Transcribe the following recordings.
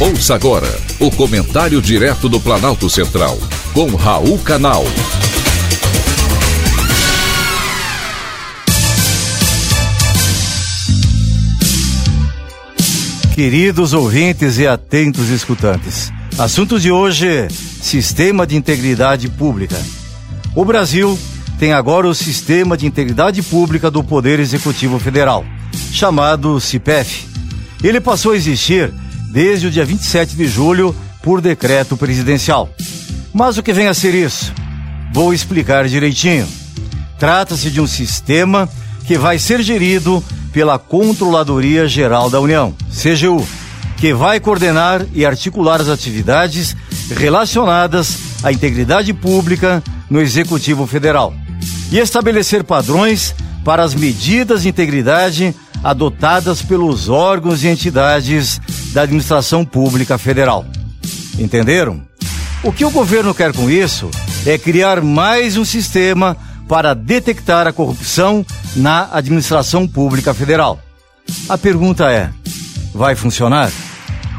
Ouça agora o comentário direto do Planalto Central, com Raul Canal. Queridos ouvintes e atentos escutantes, assunto de hoje: Sistema de Integridade Pública. O Brasil tem agora o Sistema de Integridade Pública do Poder Executivo Federal, chamado CIPEF. Ele passou a existir desde o dia 27 de julho por decreto presidencial. Mas o que vem a ser isso? Vou explicar direitinho. Trata-se de um sistema que vai ser gerido pela Controladoria Geral da União, CGU, que vai coordenar e articular as atividades relacionadas à integridade pública no Executivo Federal e estabelecer padrões para as medidas de integridade adotadas pelos órgãos e entidades da administração pública federal. Entenderam? O que o governo quer com isso é criar mais um sistema para detectar a corrupção na administração pública federal. A pergunta é: vai funcionar?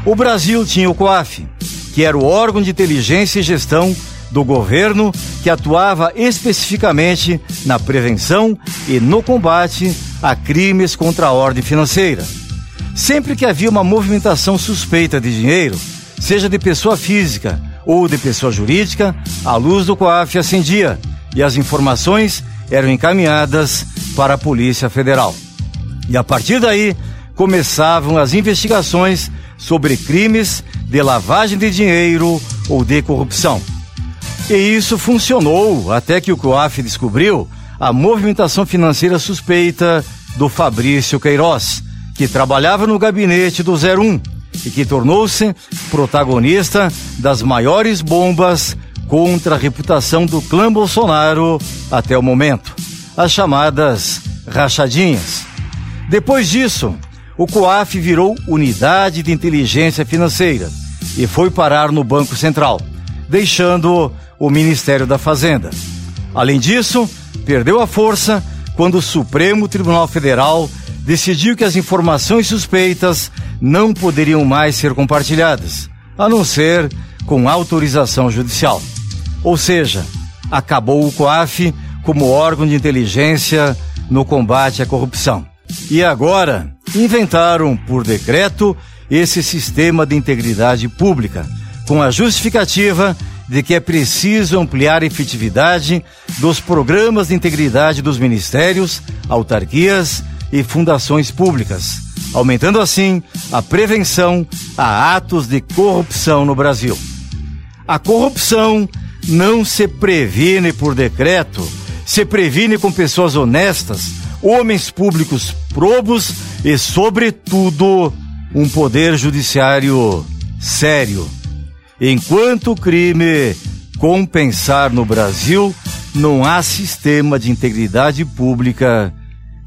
O Brasil tinha o COAF, que era o órgão de inteligência e gestão do governo que atuava especificamente na prevenção e no combate a crimes contra a ordem financeira. Sempre que havia uma movimentação suspeita de dinheiro, seja de pessoa física ou de pessoa jurídica, a luz do COAF acendia e as informações eram encaminhadas para a Polícia Federal. E a partir daí começavam as investigações sobre crimes de lavagem de dinheiro ou de corrupção. E isso funcionou até que o COAF descobriu a movimentação financeira suspeita do Fabrício Queiroz, que trabalhava no gabinete do 01 e que tornou-se protagonista das maiores bombas contra a reputação do clã Bolsonaro até o momento, as chamadas rachadinhas. Depois disso, o COAF virou Unidade de Inteligência Financeira e foi parar no Banco Central, deixando o Ministério da Fazenda. Além disso, perdeu a força quando o Supremo Tribunal Federal decidiu que as informações suspeitas não poderiam mais ser compartilhadas, a não ser com autorização judicial. Ou seja, acabou o COAF como órgão de inteligência no combate à corrupção. E agora inventaram por decreto esse sistema de integridade pública, com a justificativa de que é preciso ampliar a efetividade dos programas de integridade dos ministérios, autarquias e fundações públicas, aumentando assim a prevenção a atos de corrupção no Brasil. A corrupção não se previne por decreto, se previne com pessoas honestas, homens públicos probos e, sobretudo, um poder judiciário sério. Enquanto o crime compensar no Brasil, não há sistema de integridade pública